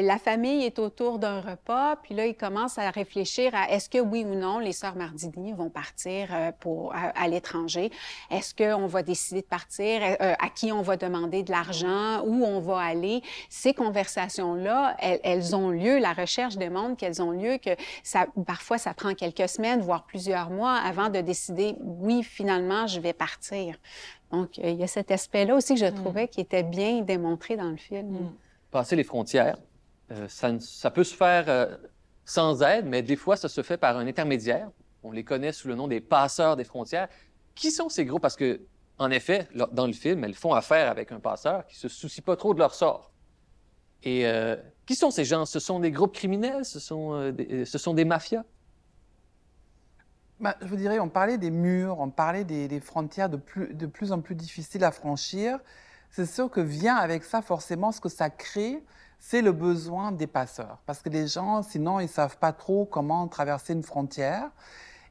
la famille est autour d'un repas, puis là, ils commencent à réfléchir à est-ce que oui ou non les sœurs Mardini vont partir pour, à, l'étranger? Est-ce qu'on va décider de partir? à qui on va demander de l'argent? où on va aller, ces conversations-là, elles, ont lieu, la recherche démontre qu'elles ont lieu, que ça, parfois ça prend quelques semaines, voire plusieurs mois avant de décider, oui, finalement, je vais partir. Donc, il y a cet aspect-là aussi que je mm. trouvais qui était bien démontré dans le film. Mm. Passer les frontières, Euh, ça, peut se faire euh, sans aide, mais des fois, ça se fait par un intermédiaire. On les connaît sous le nom des passeurs des frontières. Qui sont ces groupes? Parce que, en effet, dans le film, elles font affaire avec un passeur qui se soucie pas trop de leur sort. Et euh, qui sont ces gens? Ce sont des groupes criminels? Ce sont, des, ce sont des mafias? Bah, je vous dirais, on parlait des murs, on parlait des, frontières de plus, de plus en plus difficiles à franchir. C'est sûr que vient avec ça forcément ce que ça crée, c'est le besoin des passeurs. Parce que les gens, sinon, ils ne savent pas trop comment traverser une frontière.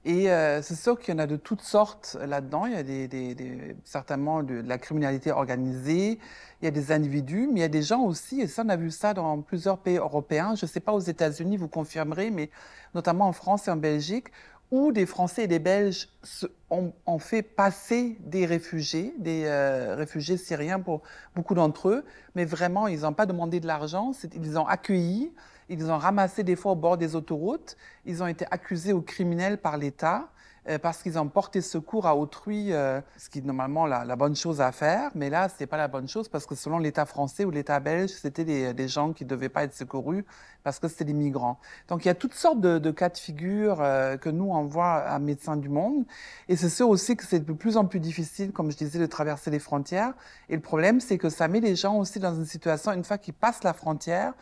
Et euh, c'est sûr qu'il y en a de toutes sortes là-dedans. Il y a certainement de, la criminalité organisée, il y a des individus, mais il y a des gens aussi, et ça, on a vu ça dans plusieurs pays européens. Je ne sais pas aux États-Unis, vous confirmerez, mais notamment en France et en Belgique, où des Français et des Belges ont, fait passer des réfugiés, des euh, réfugiés syriens pour beaucoup d'entre eux, mais vraiment, ils n'ont pas demandé de l'argent, ils ont accueillis, ils ont ramassés des fois au bord des autoroutes, ils ont été accusés aux criminels par l'État. Euh, parce qu'ils ont porté secours à autrui, euh, ce qui est normalement la, bonne chose à faire. Mais là, ce n'est pas la bonne chose parce que selon l'État français ou l'État belge, c'était des, gens qui ne devaient pas être secourus parce que c'était des migrants. Donc il y a toutes sortes de, de cas de figure euh, que nous, on voit à Médecins du Monde. Et c'est sûr aussi que c'est de plus en plus difficile, comme je disais, de traverser les frontières. Et le problème, c'est que ça met les gens aussi dans une situation, une fois qu'ils passent la frontière,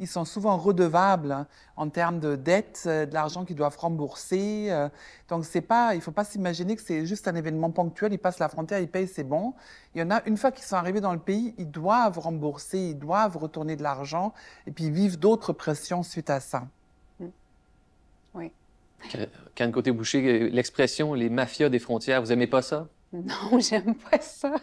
ils sont souvent redevables hein, en termes de dettes, euh, de l'argent qu'ils doivent rembourser. Euh. donc, c'est pas, il ne faut pas s'imaginer que c'est juste un événement ponctuel. Ils passent la frontière, ils payent, c'est bon. Il y en a, une fois qu'ils sont arrivés dans le pays, ils doivent rembourser, ils doivent retourner de l'argent et puis vivent d'autres pressions suite à ça. Mmh. Oui. Quand côté boucher, l'expression les mafias des frontières, vous aimez pas ça? Non, j'aime pas ça.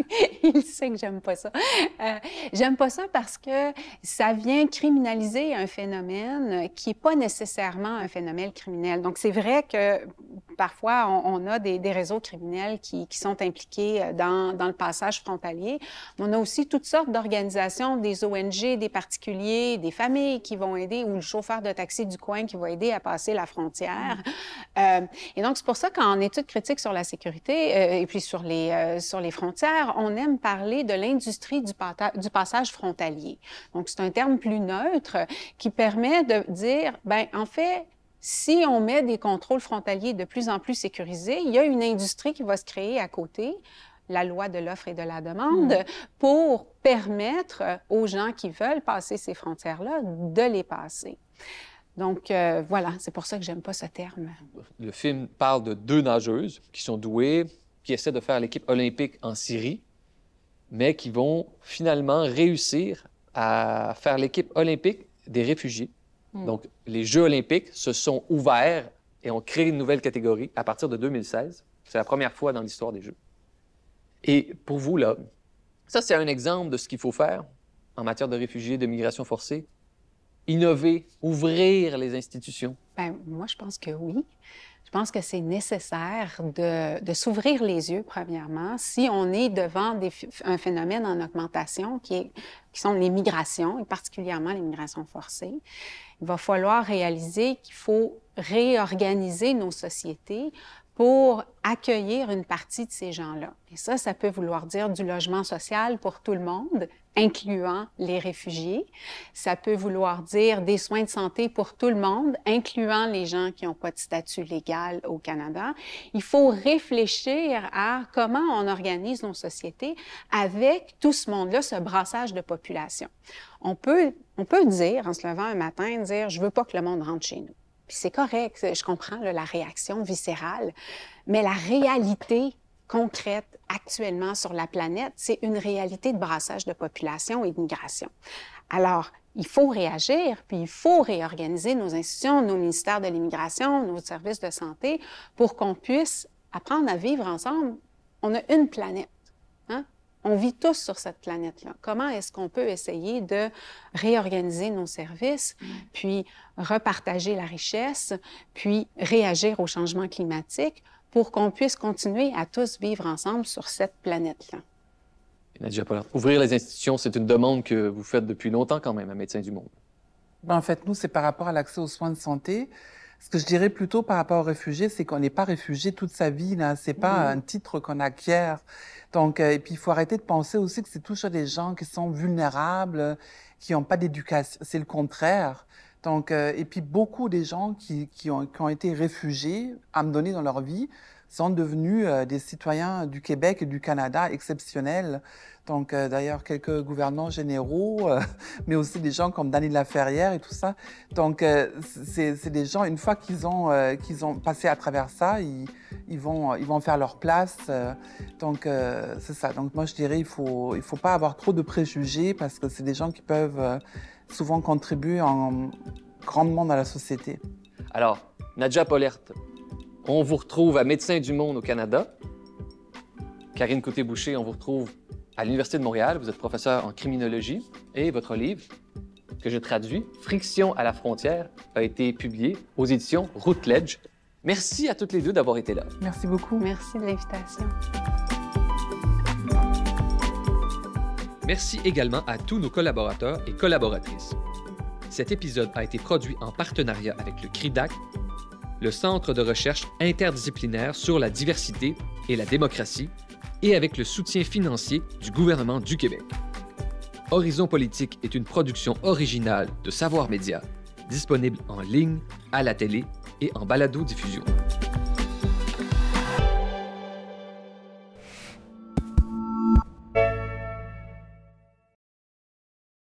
Il sait que j'aime pas ça. Euh, j'aime pas ça parce que ça vient criminaliser un phénomène qui est pas nécessairement un phénomène criminel. Donc, c'est vrai que parfois, on, a des, réseaux criminels qui, sont impliqués euh, dans, dans, le passage frontalier. On a aussi toutes sortes d'organisations, des ONG, des particuliers, des familles qui vont aider ou le chauffeur de taxi du coin qui va aider à passer la frontière. Mm. Euh, et donc, c'est pour ça qu'en études critiques sur la sécurité, et puis sur les, euh, sur les frontières, on aime parler de l'industrie du, du, passage frontalier. Donc, c'est un terme plus neutre qui permet de dire, ben en fait, si on met des contrôles frontaliers de plus en plus sécurisés, il y a une industrie qui va se créer à côté la loi de l'offre et de la demande hmm. pour permettre aux gens qui veulent passer ces frontières-là de les passer. Donc euh, voilà, c'est pour ça que j'aime pas ce terme. Le film parle de deux nageuses qui sont douées, qui essaient de faire l'équipe olympique en Syrie, mais qui vont finalement réussir à faire l'équipe olympique des réfugiés. Hmm. Donc, les Jeux olympiques se sont ouverts et ont créé une nouvelle catégorie à partir de 2016. C'est la première fois dans l'histoire des Jeux. Et pour vous, là, ça, c'est un exemple de ce qu'il faut faire en matière de réfugiés, de migration forcée. Innover, ouvrir les institutions. Bien, moi, je pense que oui. Je pense que c'est nécessaire de, s'ouvrir les yeux, premièrement, si on est devant un phénomène en augmentation qui, est, qui sont les migrations, et particulièrement les migrations forcées. Il va falloir réaliser qu'il faut réorganiser nos sociétés pour accueillir une partie de ces gens-là. Et ça, ça peut vouloir dire du logement social pour tout le monde, incluant les réfugiés. Ça peut vouloir dire des soins de santé pour tout le monde, incluant les gens qui n'ont pas de statut légal au Canada. Il faut réfléchir à comment on organise nos sociétés avec tout ce monde-là, ce brassage de population. On peut, on peut dire, en se levant un matin, dire, je veux pas que le monde rentre chez nous c'est correct, je comprends la réaction viscérale, mais la réalité concrète actuellement sur la planète, c'est une réalité de brassage de population et de migration. Alors, il faut réagir, puis il faut réorganiser nos institutions, nos ministères de l'immigration, nos services de santé, pour qu'on puisse apprendre à vivre ensemble. On a une planète. On vit tous sur cette planète-là. Comment est-ce qu'on peut essayer de réorganiser nos services, puis repartager la richesse, puis réagir au changement climatique pour qu'on puisse continuer à tous vivre ensemble sur cette planète-là? Nadia Pollard, ouvrir les institutions, c'est une demande que vous faites depuis longtemps quand même à Médecins du Monde. Ben, en fait, nous, c'est par rapport à l'accès aux soins de santé. Ce que je dirais plutôt par rapport aux réfugiés, c'est qu'on n'est pas réfugié toute sa vie. Là, c'est pas un titre qu'on acquiert. Donc, euh, et puis il faut arrêter de penser aussi que c'est toujours des gens qui sont vulnérables, qui n'ont pas d'éducation. C'est le contraire. Donc, euh, et puis beaucoup des gens qui, qui, ont, qui ont été réfugiés, à me donner dans leur vie, sont devenus euh, des citoyens du Québec et du Canada exceptionnels. Donc, euh, d'ailleurs, quelques gouvernants généraux, euh, mais aussi des gens comme Dany Laferrière et tout ça. Donc, c'est des gens, une fois qu'ils ont, qu'ils ont passé à travers ça, ils, vont, ils vont faire leur place. donc, c'est ça. Donc, moi, je dirais, il faut, il faut pas avoir trop de préjugés parce que c'est des gens qui peuvent souvent contribuer en, grandement dans la société. Alors, Nadja Polert, on vous retrouve à Médecins du Monde au Canada. Karine Côté-Boucher, on vous retrouve à l'Université de Montréal. Vous êtes professeur en criminologie et votre livre, que je traduis, Friction à la frontière, a été publié aux éditions Routledge. Merci à toutes les deux d'avoir été là. Merci beaucoup. Merci de l'invitation. Merci également à tous nos collaborateurs et collaboratrices. Cet épisode a été produit en partenariat avec le CRIDAC le Centre de recherche interdisciplinaire sur la diversité et la démocratie, et avec le soutien financier du gouvernement du Québec. Horizon Politique est une production originale de Savoir Média, disponible en ligne, à la télé et en balado-diffusion.